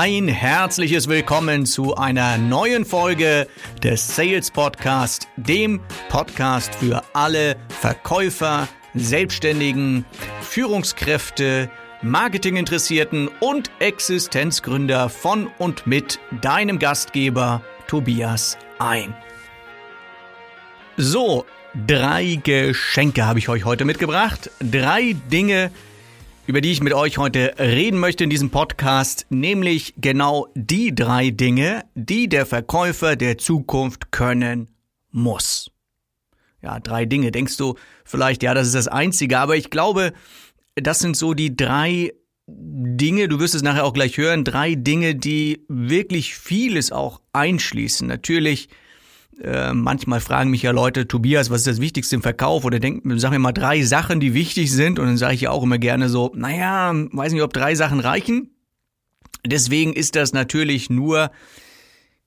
Ein herzliches Willkommen zu einer neuen Folge des Sales Podcast, dem Podcast für alle Verkäufer, Selbstständigen, Führungskräfte, Marketinginteressierten und Existenzgründer von und mit deinem Gastgeber Tobias ein. So, drei Geschenke habe ich euch heute mitgebracht. Drei Dinge, über die ich mit euch heute reden möchte in diesem Podcast, nämlich genau die drei Dinge, die der Verkäufer der Zukunft können muss. Ja, drei Dinge. Denkst du vielleicht, ja, das ist das Einzige, aber ich glaube, das sind so die drei Dinge, du wirst es nachher auch gleich hören, drei Dinge, die wirklich vieles auch einschließen. Natürlich äh, manchmal fragen mich ja Leute, Tobias, was ist das Wichtigste im Verkauf? Oder denk, sag mir mal drei Sachen, die wichtig sind. Und dann sage ich ja auch immer gerne so, naja, weiß nicht, ob drei Sachen reichen. Deswegen ist das natürlich nur,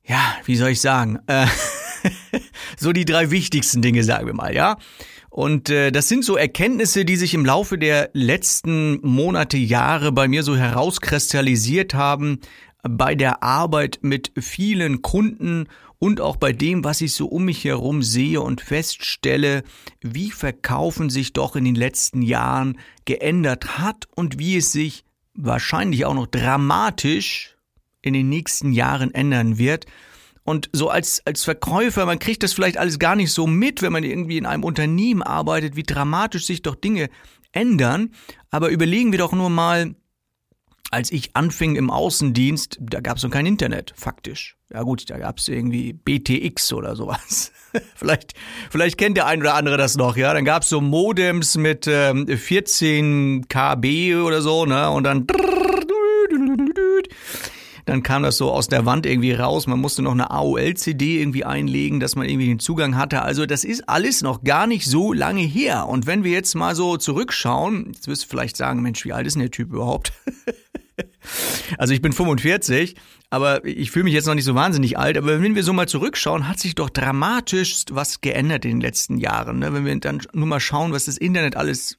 ja, wie soll ich sagen, äh, so die drei wichtigsten Dinge, sagen wir mal, ja. Und äh, das sind so Erkenntnisse, die sich im Laufe der letzten Monate, Jahre bei mir so herauskristallisiert haben bei der Arbeit mit vielen Kunden und auch bei dem, was ich so um mich herum sehe und feststelle, wie Verkaufen sich doch in den letzten Jahren geändert hat und wie es sich wahrscheinlich auch noch dramatisch in den nächsten Jahren ändern wird. Und so als, als Verkäufer, man kriegt das vielleicht alles gar nicht so mit, wenn man irgendwie in einem Unternehmen arbeitet, wie dramatisch sich doch Dinge ändern. Aber überlegen wir doch nur mal, als ich anfing im Außendienst, da gab es noch kein Internet, faktisch. Ja gut, da gab es irgendwie BTX oder sowas. vielleicht, vielleicht kennt der ein oder andere das noch, ja. Dann gab es so Modems mit ähm, 14 KB oder so, ne? Und dann dann kam das so aus der Wand irgendwie raus. Man musste noch eine AOL-CD irgendwie einlegen, dass man irgendwie den Zugang hatte. Also das ist alles noch gar nicht so lange her. Und wenn wir jetzt mal so zurückschauen, jetzt wirst du vielleicht sagen, Mensch, wie alt ist denn der Typ überhaupt? Also ich bin 45, aber ich fühle mich jetzt noch nicht so wahnsinnig alt. Aber wenn wir so mal zurückschauen, hat sich doch dramatisch was geändert in den letzten Jahren. Ne? Wenn wir dann nur mal schauen, was das Internet alles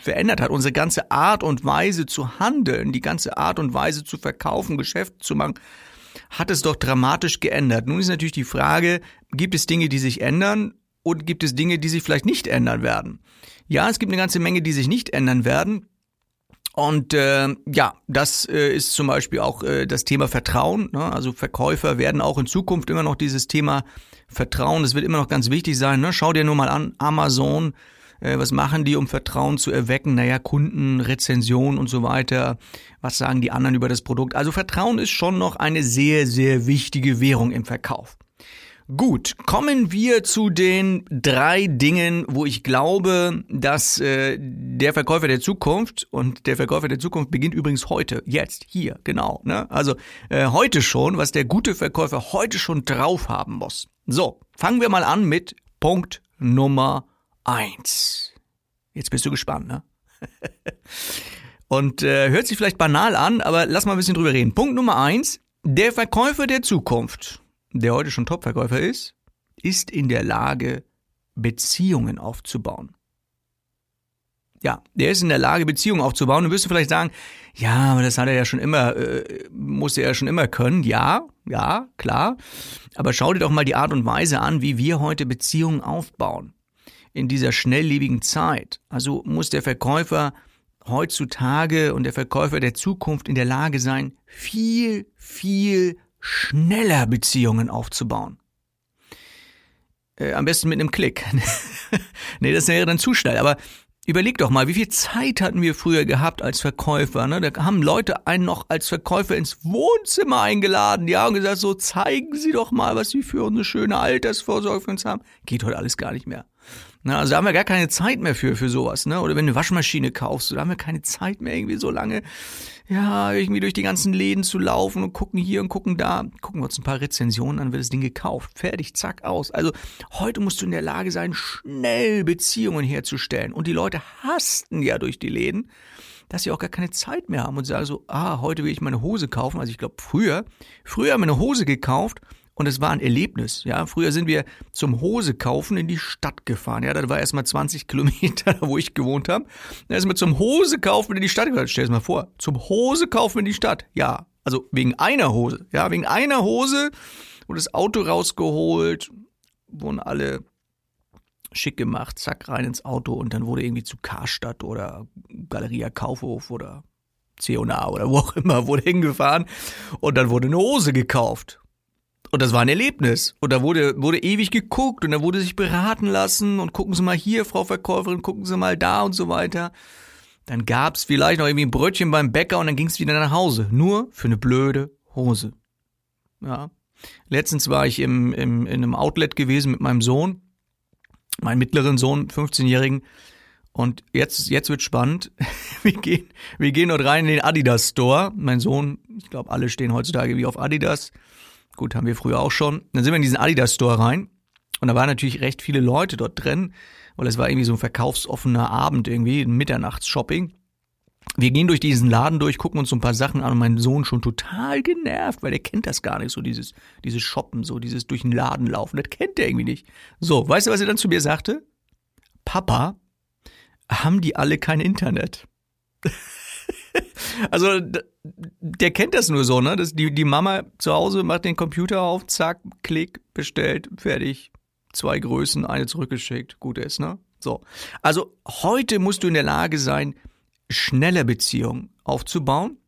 verändert hat, unsere ganze Art und Weise zu handeln, die ganze Art und Weise zu verkaufen, Geschäft zu machen, hat es doch dramatisch geändert. Nun ist natürlich die Frage, gibt es Dinge, die sich ändern und gibt es Dinge, die sich vielleicht nicht ändern werden? Ja, es gibt eine ganze Menge, die sich nicht ändern werden. Und äh, ja, das äh, ist zum Beispiel auch äh, das Thema Vertrauen. Ne? Also Verkäufer werden auch in Zukunft immer noch dieses Thema Vertrauen, das wird immer noch ganz wichtig sein. Ne? Schau dir nur mal an, Amazon, äh, was machen die, um Vertrauen zu erwecken? Naja, Kunden, Rezension und so weiter. Was sagen die anderen über das Produkt? Also Vertrauen ist schon noch eine sehr, sehr wichtige Währung im Verkauf. Gut, kommen wir zu den drei Dingen, wo ich glaube, dass äh, der Verkäufer der Zukunft und der Verkäufer der Zukunft beginnt übrigens heute, jetzt, hier, genau. Ne? Also äh, heute schon, was der gute Verkäufer heute schon drauf haben muss. So, fangen wir mal an mit Punkt Nummer eins. Jetzt bist du gespannt, ne? und äh, hört sich vielleicht banal an, aber lass mal ein bisschen drüber reden. Punkt Nummer eins: Der Verkäufer der Zukunft der heute schon Topverkäufer ist, ist in der Lage, Beziehungen aufzubauen. Ja, der ist in der Lage, Beziehungen aufzubauen. Du wirst vielleicht sagen, ja, aber das hat er ja schon immer, äh, musste er ja schon immer können. Ja, ja, klar. Aber schau dir doch mal die Art und Weise an, wie wir heute Beziehungen aufbauen. In dieser schnelllebigen Zeit. Also muss der Verkäufer heutzutage und der Verkäufer der Zukunft in der Lage sein, viel, viel schneller Beziehungen aufzubauen. Äh, am besten mit einem Klick. nee, das wäre dann zu schnell. Aber überleg doch mal, wie viel Zeit hatten wir früher gehabt als Verkäufer? Ne? Da haben Leute einen noch als Verkäufer ins Wohnzimmer eingeladen, ja, und gesagt, so zeigen Sie doch mal, was Sie für eine schöne Altersvorsorge für uns haben. Geht heute alles gar nicht mehr. Na, also da haben wir gar keine Zeit mehr für, für sowas, ne? Oder wenn du eine Waschmaschine kaufst, da haben wir keine Zeit mehr, irgendwie so lange, ja, irgendwie durch die ganzen Läden zu laufen und gucken hier und gucken da. Gucken wir uns ein paar Rezensionen an, wird das Ding gekauft. Fertig, zack, aus. Also heute musst du in der Lage sein, schnell Beziehungen herzustellen. Und die Leute hasten ja durch die Läden, dass sie auch gar keine Zeit mehr haben und sagen so, ah, heute will ich meine Hose kaufen. Also ich glaube, früher, früher haben wir eine Hose gekauft und es war ein Erlebnis. Ja, früher sind wir zum Hose kaufen in die Stadt gefahren. Ja, das war erstmal 20 Kilometer, wo ich gewohnt habe. Wir zum Hose kaufen in die Stadt gefahren. Stell dir mal vor, zum Hose kaufen in die Stadt. Ja, Also wegen einer Hose. Ja, wegen einer Hose wurde das Auto rausgeholt, wurden alle schick gemacht, zack, rein ins Auto und dann wurde irgendwie zu Karstadt oder Galeria Kaufhof oder C&A oder wo auch immer, wurde hingefahren und dann wurde eine Hose gekauft. Und das war ein Erlebnis. Und da wurde, wurde ewig geguckt und da wurde sich beraten lassen und gucken Sie mal hier, Frau Verkäuferin, gucken Sie mal da und so weiter. Dann gab's vielleicht noch irgendwie ein Brötchen beim Bäcker und dann ging's wieder nach Hause. Nur für eine blöde Hose. Ja. Letztens war ich im, im, in einem Outlet gewesen mit meinem Sohn, meinem mittleren Sohn, 15-Jährigen. Und jetzt, jetzt wird spannend. Wir gehen, wir gehen dort rein in den Adidas Store. Mein Sohn, ich glaube, alle stehen heutzutage wie auf Adidas. Gut, haben wir früher auch schon. Dann sind wir in diesen Adidas Store rein. Und da waren natürlich recht viele Leute dort drin, weil es war irgendwie so ein verkaufsoffener Abend irgendwie, ein Mitternachtsshopping. Wir gehen durch diesen Laden durch, gucken uns so ein paar Sachen an und mein Sohn schon total genervt, weil der kennt das gar nicht, so dieses, dieses Shoppen, so dieses durch den Laden laufen, das kennt er irgendwie nicht. So, weißt du, was er dann zu mir sagte? Papa, haben die alle kein Internet? also, der kennt das nur so, ne? Das, die, die Mama zu Hause macht den Computer auf, zack, klick, bestellt, fertig. Zwei Größen, eine zurückgeschickt, gut ist, ne? So. Also, heute musst du in der Lage sein, schnelle Beziehungen aufzubauen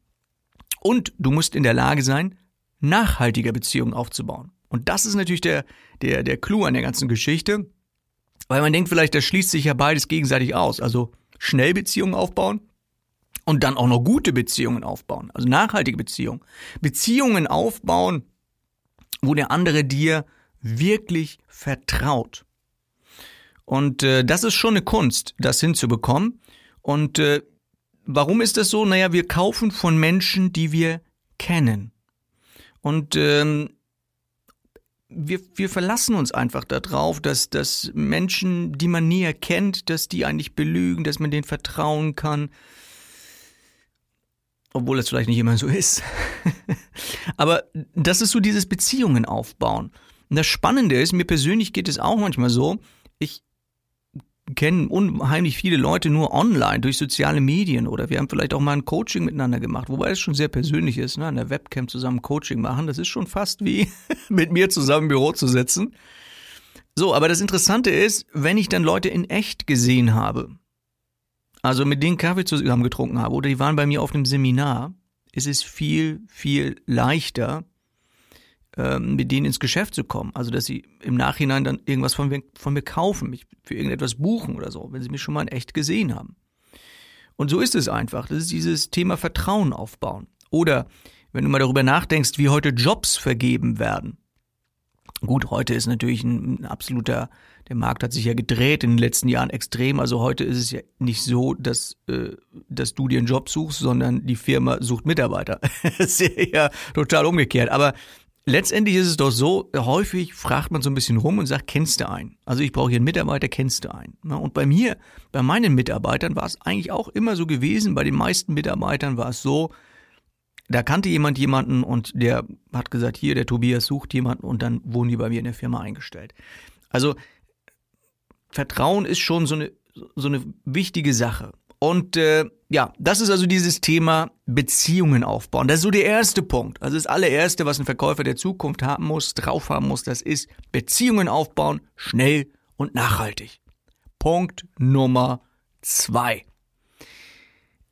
und du musst in der Lage sein, nachhaltige Beziehungen aufzubauen. Und das ist natürlich der, der, der Clou an der ganzen Geschichte, weil man denkt vielleicht, das schließt sich ja beides gegenseitig aus. Also schnell Beziehungen aufbauen und dann auch noch gute Beziehungen aufbauen, also nachhaltige Beziehungen. Beziehungen aufbauen, wo der andere dir wirklich vertraut. Und äh, das ist schon eine Kunst, das hinzubekommen. Und äh, Warum ist das so? Naja, wir kaufen von Menschen, die wir kennen. Und ähm, wir, wir verlassen uns einfach darauf, dass, dass Menschen, die man näher kennt, dass die eigentlich belügen, dass man denen vertrauen kann. Obwohl das vielleicht nicht immer so ist. Aber das ist so dieses Beziehungen aufbauen. Und das Spannende ist, mir persönlich geht es auch manchmal so, ich kennen unheimlich viele Leute nur online durch soziale Medien oder wir haben vielleicht auch mal ein Coaching miteinander gemacht, wobei es schon sehr persönlich ist, ne? an der Webcam zusammen Coaching machen. Das ist schon fast wie mit mir zusammen im Büro zu sitzen. So, aber das Interessante ist, wenn ich dann Leute in echt gesehen habe, also mit denen Kaffee zusammen getrunken habe oder die waren bei mir auf einem Seminar, ist es viel, viel leichter, ähm, mit denen ins Geschäft zu kommen. Also, dass sie im Nachhinein dann irgendwas von mir, von mir kaufen, mich für irgendetwas buchen oder so, wenn sie mich schon mal in echt gesehen haben. Und so ist es einfach. Das ist dieses Thema Vertrauen aufbauen. Oder wenn du mal darüber nachdenkst, wie heute Jobs vergeben werden. Gut, heute ist natürlich ein, ein, absoluter, der Markt hat sich ja gedreht in den letzten Jahren extrem. Also heute ist es ja nicht so, dass, äh, dass du dir einen Job suchst, sondern die Firma sucht Mitarbeiter. das ist ja total umgekehrt. Aber Letztendlich ist es doch so, häufig fragt man so ein bisschen rum und sagt, kennst du einen? Also ich brauche hier einen Mitarbeiter, kennst du einen? Und bei mir, bei meinen Mitarbeitern war es eigentlich auch immer so gewesen, bei den meisten Mitarbeitern war es so, da kannte jemand jemanden und der hat gesagt, hier, der Tobias sucht jemanden und dann wurden die bei mir in der Firma eingestellt. Also Vertrauen ist schon so eine, so eine wichtige Sache. Und äh, ja, das ist also dieses Thema Beziehungen aufbauen. Das ist so der erste Punkt. Also das allererste, was ein Verkäufer der Zukunft haben muss, drauf haben muss, das ist Beziehungen aufbauen, schnell und nachhaltig. Punkt Nummer zwei.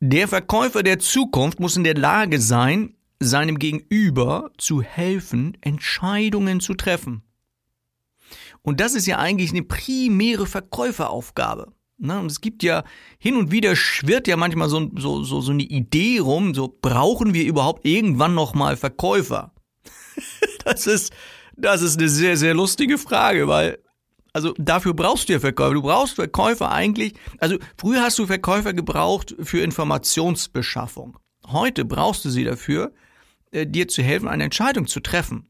Der Verkäufer der Zukunft muss in der Lage sein, seinem Gegenüber zu helfen, Entscheidungen zu treffen. Und das ist ja eigentlich eine primäre Verkäuferaufgabe. Na, und es gibt ja hin und wieder schwirrt ja manchmal so, so, so, so eine Idee rum, so brauchen wir überhaupt irgendwann nochmal Verkäufer? das ist, das ist eine sehr, sehr lustige Frage, weil, also dafür brauchst du ja Verkäufer. Du brauchst Verkäufer eigentlich, also früher hast du Verkäufer gebraucht für Informationsbeschaffung. Heute brauchst du sie dafür, äh, dir zu helfen, eine Entscheidung zu treffen.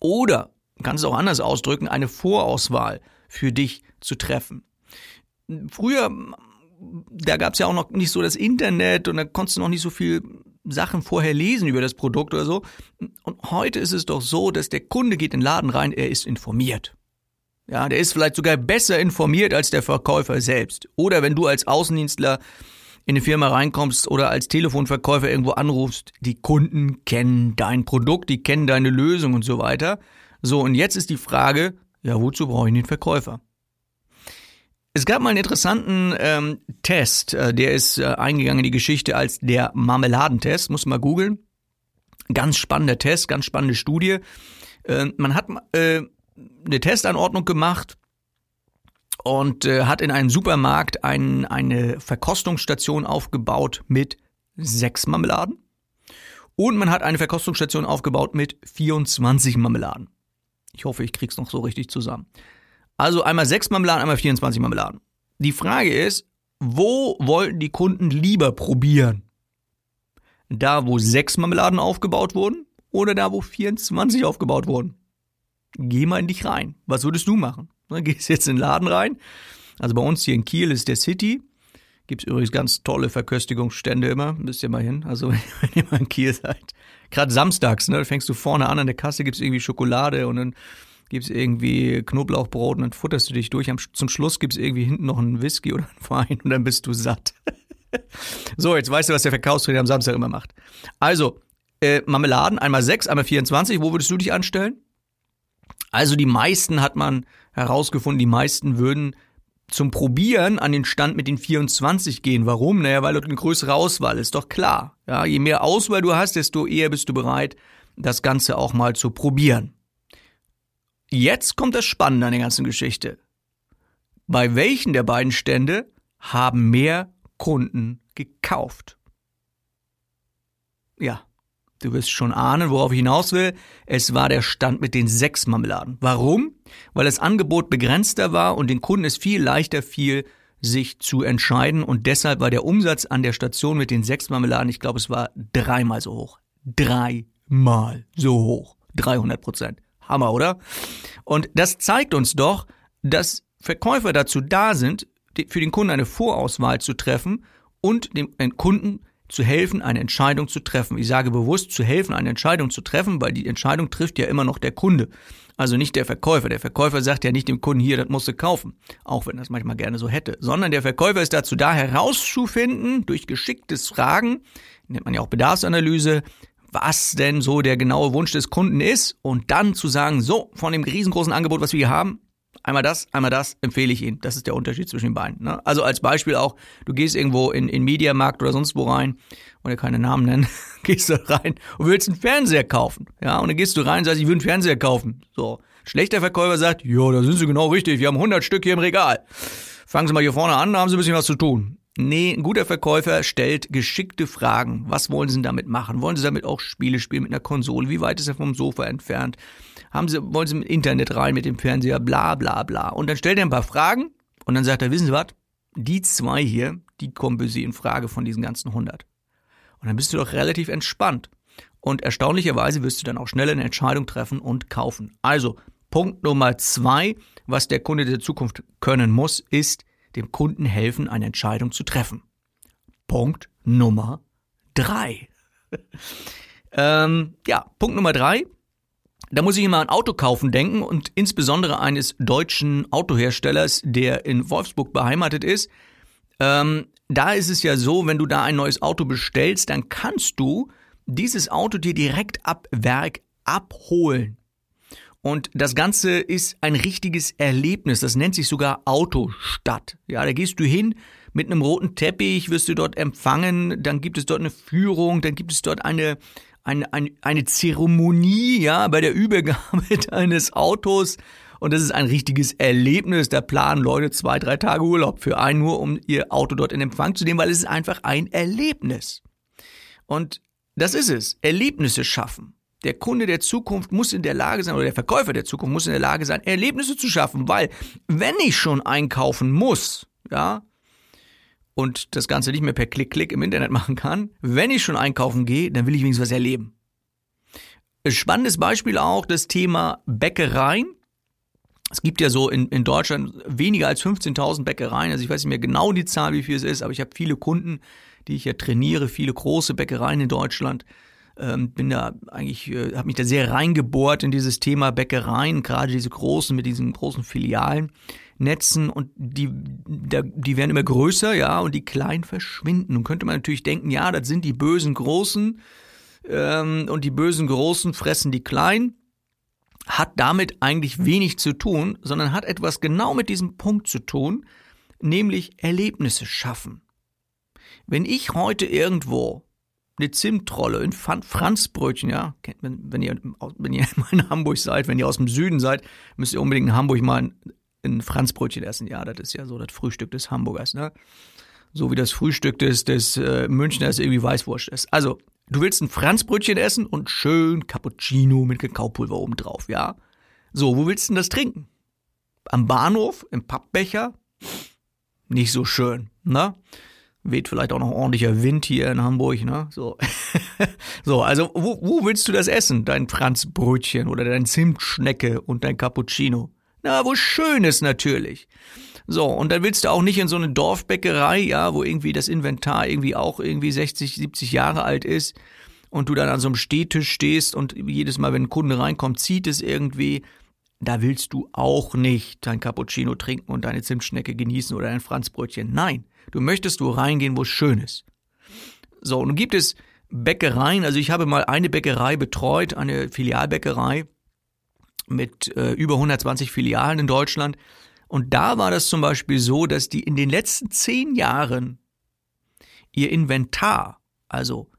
Oder, kannst es auch anders ausdrücken, eine Vorauswahl für dich zu treffen früher, da gab es ja auch noch nicht so das Internet und da konntest du noch nicht so viel Sachen vorher lesen über das Produkt oder so. Und heute ist es doch so, dass der Kunde geht in den Laden rein, er ist informiert. Ja, der ist vielleicht sogar besser informiert als der Verkäufer selbst. Oder wenn du als Außendienstler in eine Firma reinkommst oder als Telefonverkäufer irgendwo anrufst, die Kunden kennen dein Produkt, die kennen deine Lösung und so weiter. So, und jetzt ist die Frage, ja, wozu brauche ich den Verkäufer? Es gab mal einen interessanten ähm, Test, äh, der ist äh, eingegangen in die Geschichte als der Marmeladentest, muss mal googeln. Ganz spannender Test, ganz spannende Studie. Äh, man hat äh, eine Testanordnung gemacht und äh, hat in einem Supermarkt ein, eine Verkostungsstation aufgebaut mit sechs Marmeladen. Und man hat eine Verkostungsstation aufgebaut mit 24 Marmeladen. Ich hoffe, ich krieg's noch so richtig zusammen. Also einmal sechs Marmeladen, einmal 24 Marmeladen. Die Frage ist, wo wollten die Kunden lieber probieren? Da, wo sechs Marmeladen aufgebaut wurden oder da, wo 24 aufgebaut wurden? Geh mal in dich rein. Was würdest du machen? Gehst jetzt in den Laden rein. Also bei uns hier in Kiel ist der City. Gibt's übrigens ganz tolle Verköstigungsstände immer. Müsst ihr mal hin. Also wenn ihr mal in Kiel seid. Gerade samstags, ne, fängst du vorne an an der Kasse, gibt's irgendwie Schokolade und dann gibt's irgendwie Knoblauchbrot und dann futterst du dich durch. Zum Schluss gibt's irgendwie hinten noch einen Whisky oder einen Wein und dann bist du satt. so, jetzt weißt du, was der Verkaufstrainer am Samstag immer macht. Also, äh, Marmeladen, einmal sechs, einmal 24. Wo würdest du dich anstellen? Also die meisten hat man herausgefunden, die meisten würden zum Probieren an den Stand mit den 24 gehen. Warum? Naja, weil dort eine größere Auswahl ist, doch klar. Ja, je mehr Auswahl du hast, desto eher bist du bereit, das Ganze auch mal zu probieren. Jetzt kommt das Spannende an der ganzen Geschichte. Bei welchen der beiden Stände haben mehr Kunden gekauft? Ja, Du wirst schon ahnen, worauf ich hinaus will. Es war der Stand mit den sechs Marmeladen. Warum? Weil das Angebot begrenzter war und den Kunden es viel leichter fiel, sich zu entscheiden. Und deshalb war der Umsatz an der Station mit den sechs Marmeladen, ich glaube, es war dreimal so hoch. Dreimal so hoch. 300 Prozent. Hammer, oder? Und das zeigt uns doch, dass Verkäufer dazu da sind, für den Kunden eine Vorauswahl zu treffen und dem Kunden zu helfen, eine Entscheidung zu treffen. Ich sage bewusst zu helfen, eine Entscheidung zu treffen, weil die Entscheidung trifft ja immer noch der Kunde. Also nicht der Verkäufer. Der Verkäufer sagt ja nicht dem Kunden hier, das musst du kaufen. Auch wenn das manchmal gerne so hätte. Sondern der Verkäufer ist dazu da, herauszufinden, durch geschicktes Fragen, nennt man ja auch Bedarfsanalyse, was denn so der genaue Wunsch des Kunden ist und dann zu sagen, so, von dem riesengroßen Angebot, was wir hier haben, Einmal das, einmal das, empfehle ich Ihnen. Das ist der Unterschied zwischen den beiden. Ne? Also als Beispiel auch, du gehst irgendwo in, in Mediamarkt oder sonst wo rein, oder keine Namen nennen, gehst du rein und willst einen Fernseher kaufen. Ja, und dann gehst du rein und sagst, ich will einen Fernseher kaufen. So. Schlechter Verkäufer sagt, ja, da sind Sie genau richtig, wir haben 100 Stück hier im Regal. Fangen Sie mal hier vorne an, da haben Sie ein bisschen was zu tun. Nee, ein guter Verkäufer stellt geschickte Fragen. Was wollen Sie damit machen? Wollen Sie damit auch Spiele spielen mit einer Konsole? Wie weit ist er vom Sofa entfernt? Haben Sie, wollen Sie mit Internet rein, mit dem Fernseher? Bla, bla, bla. Und dann stellt er ein paar Fragen und dann sagt er, wissen Sie was? Die zwei hier, die kommen für Sie in Frage von diesen ganzen 100. Und dann bist du doch relativ entspannt. Und erstaunlicherweise wirst du dann auch schnell eine Entscheidung treffen und kaufen. Also, Punkt Nummer zwei, was der Kunde der Zukunft können muss, ist, dem Kunden helfen, eine Entscheidung zu treffen. Punkt Nummer drei. ähm, ja, Punkt Nummer drei. Da muss ich immer an Auto kaufen denken und insbesondere eines deutschen Autoherstellers, der in Wolfsburg beheimatet ist. Ähm, da ist es ja so, wenn du da ein neues Auto bestellst, dann kannst du dieses Auto dir direkt ab Werk abholen. Und das Ganze ist ein richtiges Erlebnis. Das nennt sich sogar Autostadt. Ja, da gehst du hin mit einem roten Teppich, wirst du dort empfangen, dann gibt es dort eine Führung, dann gibt es dort eine, eine, eine, eine Zeremonie, ja, bei der Übergabe deines Autos. Und das ist ein richtiges Erlebnis. Da planen Leute zwei, drei Tage Urlaub für einen nur, um ihr Auto dort in Empfang zu nehmen, weil es ist einfach ein Erlebnis. Und das ist es. Erlebnisse schaffen. Der Kunde der Zukunft muss in der Lage sein, oder der Verkäufer der Zukunft muss in der Lage sein, Erlebnisse zu schaffen, weil wenn ich schon einkaufen muss, ja, und das Ganze nicht mehr per Klick-Klick im Internet machen kann, wenn ich schon einkaufen gehe, dann will ich wenigstens was erleben. Spannendes Beispiel auch das Thema Bäckereien. Es gibt ja so in, in Deutschland weniger als 15.000 Bäckereien. Also ich weiß nicht mehr genau die Zahl, wie viel es ist, aber ich habe viele Kunden, die ich ja trainiere, viele große Bäckereien in Deutschland. Ähm, bin da eigentlich, äh, habe mich da sehr reingebohrt in dieses Thema Bäckereien, gerade diese großen mit diesen großen Filialen. Netzen und die, die werden immer größer, ja, und die kleinen verschwinden. Nun könnte man natürlich denken, ja, das sind die bösen Großen ähm, und die bösen Großen fressen die Kleinen. Hat damit eigentlich wenig zu tun, sondern hat etwas genau mit diesem Punkt zu tun, nämlich Erlebnisse schaffen. Wenn ich heute irgendwo eine Zimtrolle, ein Franzbrötchen, ja, wenn ihr, wenn ihr mal in Hamburg seid, wenn ihr aus dem Süden seid, müsst ihr unbedingt in Hamburg mal ein, Franzbrötchen essen. Ja, das ist ja so das Frühstück des Hamburgers, ne? So wie das Frühstück des, des äh, Münchners irgendwie Weißwurst ist. Also, du willst ein Franzbrötchen essen und schön Cappuccino mit Kakaopulver oben drauf, ja? So, wo willst du denn das trinken? Am Bahnhof, im Pappbecher? Nicht so schön, ne? weht vielleicht auch noch ordentlicher Wind hier in Hamburg, ne? So, so also wo, wo willst du das essen? Dein Franzbrötchen oder dein Zimtschnecke und dein Cappuccino? Na, wo schön ist natürlich. So, und dann willst du auch nicht in so eine Dorfbäckerei, ja, wo irgendwie das Inventar irgendwie auch irgendwie 60, 70 Jahre alt ist und du dann an so einem Stehtisch stehst und jedes Mal, wenn ein Kunde reinkommt, zieht es irgendwie. Da willst du auch nicht dein Cappuccino trinken und deine Zimtschnecke genießen oder dein Franzbrötchen. Nein, Du möchtest wo reingehen, wo es schön ist. So, und gibt es Bäckereien. Also ich habe mal eine Bäckerei betreut, eine Filialbäckerei mit äh, über 120 Filialen in Deutschland. Und da war das zum Beispiel so, dass die in den letzten zehn Jahren ihr Inventar, also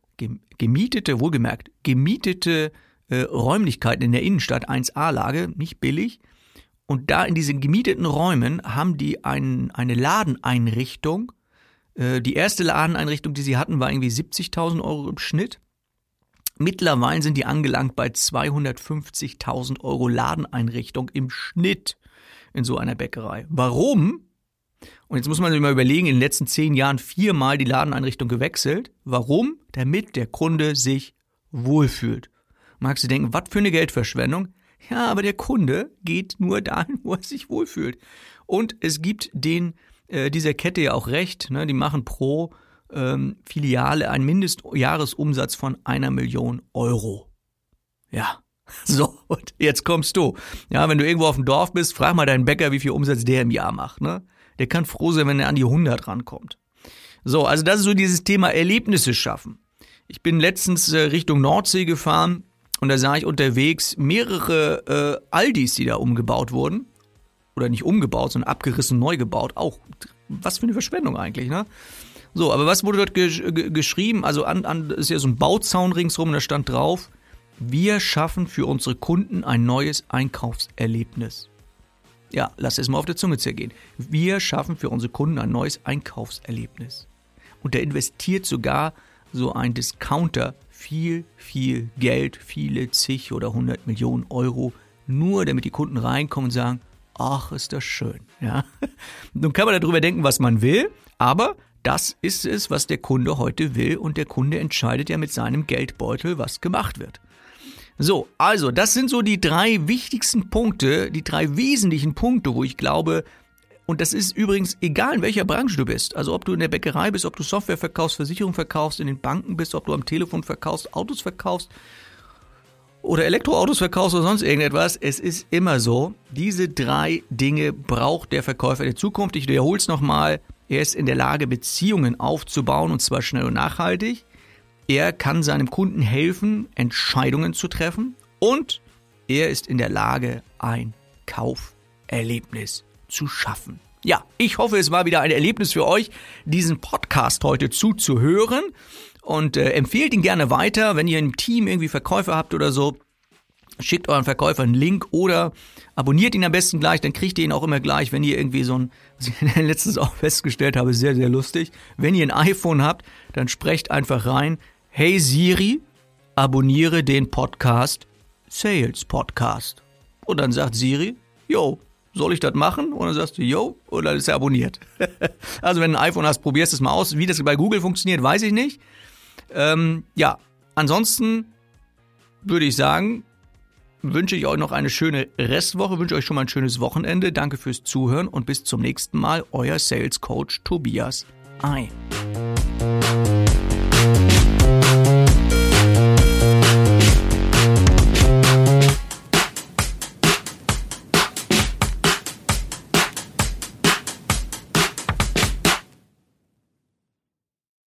gemietete, wohlgemerkt, gemietete äh, Räumlichkeiten in der Innenstadt 1A-Lage, nicht billig, und da in diesen gemieteten Räumen haben die ein, eine Ladeneinrichtung. Äh, die erste Ladeneinrichtung, die sie hatten, war irgendwie 70.000 Euro im Schnitt. Mittlerweile sind die angelangt bei 250.000 Euro Ladeneinrichtung im Schnitt in so einer Bäckerei. Warum? Und jetzt muss man sich mal überlegen, in den letzten zehn Jahren viermal die Ladeneinrichtung gewechselt. Warum? Damit der Kunde sich wohlfühlt. Magst du denken, was für eine Geldverschwendung? Ja, aber der Kunde geht nur dahin, wo er sich wohlfühlt. Und es gibt den äh, dieser Kette ja auch recht. Ne? Die machen pro ähm, Filiale einen Mindestjahresumsatz von einer Million Euro. Ja. So, und jetzt kommst du. Ja, wenn du irgendwo auf dem Dorf bist, frag mal deinen Bäcker, wie viel Umsatz der im Jahr macht. Ne? Der kann froh sein, wenn er an die 100 rankommt. So, also das ist so dieses Thema Erlebnisse schaffen. Ich bin letztens äh, Richtung Nordsee gefahren und da sah ich unterwegs mehrere äh, Aldis, die da umgebaut wurden. Oder nicht umgebaut, sondern abgerissen, neu gebaut. Auch was für eine Verschwendung eigentlich, ne? So, aber was wurde dort gesch geschrieben? Also an, an ist ja so ein Bauzaun ringsrum und da stand drauf, wir schaffen für unsere Kunden ein neues Einkaufserlebnis. Ja, lass es mal auf der Zunge zergehen. Wir schaffen für unsere Kunden ein neues Einkaufserlebnis. Und da investiert sogar so ein Discounter viel, viel Geld, viele zig oder hundert Millionen Euro, nur damit die Kunden reinkommen und sagen, ach, ist das schön. Ja? Nun kann man darüber denken, was man will, aber das ist es, was der Kunde heute will und der Kunde entscheidet ja mit seinem Geldbeutel, was gemacht wird. So, also das sind so die drei wichtigsten Punkte, die drei wesentlichen Punkte, wo ich glaube, und das ist übrigens egal, in welcher Branche du bist. Also ob du in der Bäckerei bist, ob du Software verkaufst, Versicherung verkaufst, in den Banken bist, ob du am Telefon verkaufst, Autos verkaufst oder Elektroautos verkaufst oder sonst irgendetwas. Es ist immer so, diese drei Dinge braucht der Verkäufer der Zukunft. Ich wiederhole es nochmal. Er ist in der Lage, Beziehungen aufzubauen und zwar schnell und nachhaltig. Er kann seinem Kunden helfen, Entscheidungen zu treffen und er ist in der Lage, ein Kauferlebnis zu schaffen. Ja, ich hoffe, es war wieder ein Erlebnis für euch, diesen Podcast heute zuzuhören und äh, empfehlt ihn gerne weiter, wenn ihr im Team irgendwie Verkäufer habt oder so. Schickt euren Verkäufer einen Link oder abonniert ihn am besten gleich, dann kriegt ihr ihn auch immer gleich, wenn ihr irgendwie so ein, was ich letztens auch festgestellt habe, sehr, sehr lustig. Wenn ihr ein iPhone habt, dann sprecht einfach rein, hey Siri, abonniere den Podcast Sales Podcast. Und dann sagt Siri, yo, soll ich das machen? Und dann sagst du, yo, und dann ist er abonniert. also wenn du ein iPhone hast, probierst es mal aus. Wie das bei Google funktioniert, weiß ich nicht. Ähm, ja, ansonsten würde ich sagen, wünsche ich euch noch eine schöne Restwoche, wünsche euch schon mal ein schönes Wochenende. Danke fürs Zuhören und bis zum nächsten Mal. Euer Sales Coach Tobias Ei.